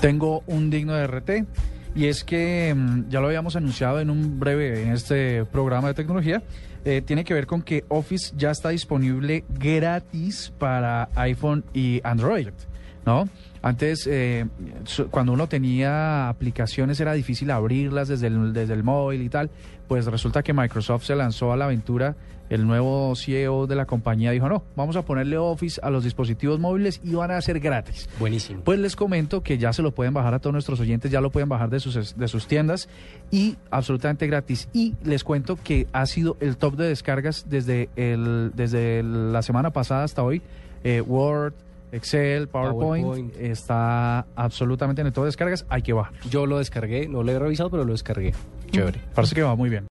Tengo un digno de RT y es que mm, ya lo habíamos anunciado en un breve en este programa de tecnología. eh, tiene que ver con que Office ya está disponible gratis para iPhone y Android, ¿no? Antes, eh, cuando uno tenía aplicaciones era difícil abrirlas desde el, desde el móvil y tal. Pues resulta que Microsoft se lanzó a la aventura. El nuevo CEO de la compañía dijo, no, vamos a ponerle Office a los dispositivos móviles y van a ser gratis. Buenísimo. Pues les comento que ya se lo pueden bajar a todos nuestros oyentes, ya lo pueden bajar de sus, de sus tiendas y absolutamente gratis. Y les cuento que ha sido el top de descargas desde, el, desde la semana pasada hasta hoy. Eh, Word, Excel, PowerPoint, PowerPoint. está absolutamente en el top de descargas. Hay que bajar. Yo lo descargué, no lo he revisado, pero lo descargué. Chévere. Parece que va muy bien.